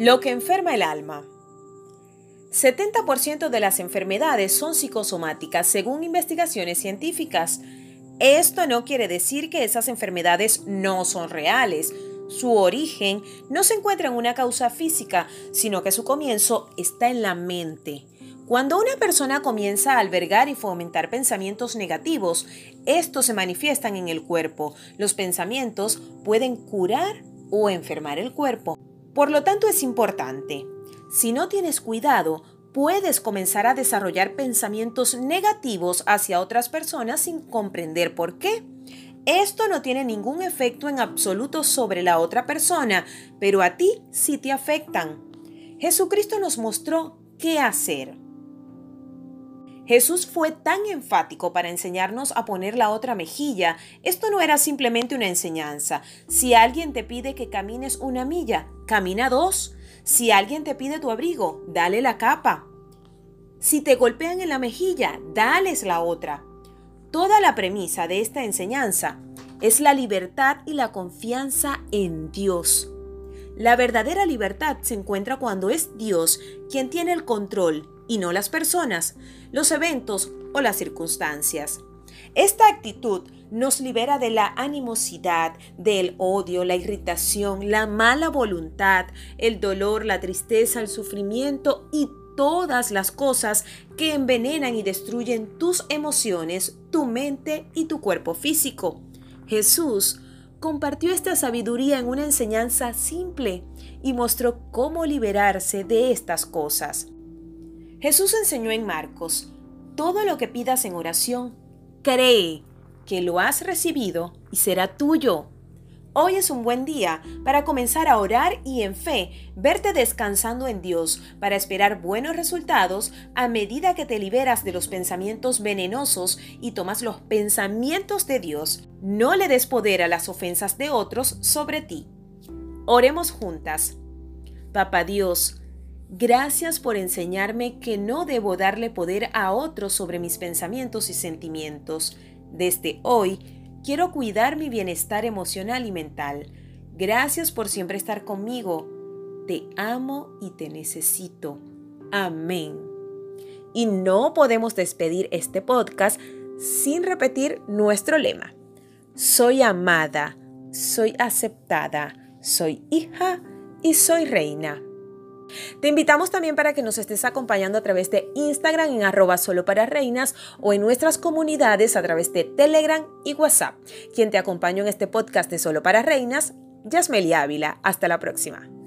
Lo que enferma el alma. 70% de las enfermedades son psicosomáticas según investigaciones científicas. Esto no quiere decir que esas enfermedades no son reales. Su origen no se encuentra en una causa física, sino que su comienzo está en la mente. Cuando una persona comienza a albergar y fomentar pensamientos negativos, estos se manifiestan en el cuerpo. Los pensamientos pueden curar o enfermar el cuerpo. Por lo tanto, es importante. Si no tienes cuidado, puedes comenzar a desarrollar pensamientos negativos hacia otras personas sin comprender por qué. Esto no tiene ningún efecto en absoluto sobre la otra persona, pero a ti sí te afectan. Jesucristo nos mostró qué hacer. Jesús fue tan enfático para enseñarnos a poner la otra mejilla. Esto no era simplemente una enseñanza. Si alguien te pide que camines una milla, camina dos. Si alguien te pide tu abrigo, dale la capa. Si te golpean en la mejilla, dales la otra. Toda la premisa de esta enseñanza es la libertad y la confianza en Dios. La verdadera libertad se encuentra cuando es Dios quien tiene el control y no las personas, los eventos o las circunstancias. Esta actitud nos libera de la animosidad, del odio, la irritación, la mala voluntad, el dolor, la tristeza, el sufrimiento y todas las cosas que envenenan y destruyen tus emociones, tu mente y tu cuerpo físico. Jesús compartió esta sabiduría en una enseñanza simple y mostró cómo liberarse de estas cosas. Jesús enseñó en Marcos, todo lo que pidas en oración, cree que lo has recibido y será tuyo. Hoy es un buen día para comenzar a orar y en fe verte descansando en Dios para esperar buenos resultados a medida que te liberas de los pensamientos venenosos y tomas los pensamientos de Dios. No le des poder a las ofensas de otros sobre ti. Oremos juntas. Papá Dios, Gracias por enseñarme que no debo darle poder a otros sobre mis pensamientos y sentimientos. Desde hoy, quiero cuidar mi bienestar emocional y mental. Gracias por siempre estar conmigo. Te amo y te necesito. Amén. Y no podemos despedir este podcast sin repetir nuestro lema. Soy amada, soy aceptada, soy hija y soy reina. Te invitamos también para que nos estés acompañando a través de Instagram en arroba solo para reinas o en nuestras comunidades a través de Telegram y WhatsApp. Quien te acompañó en este podcast de Solo para Reinas, Yasmelia Ávila. Hasta la próxima.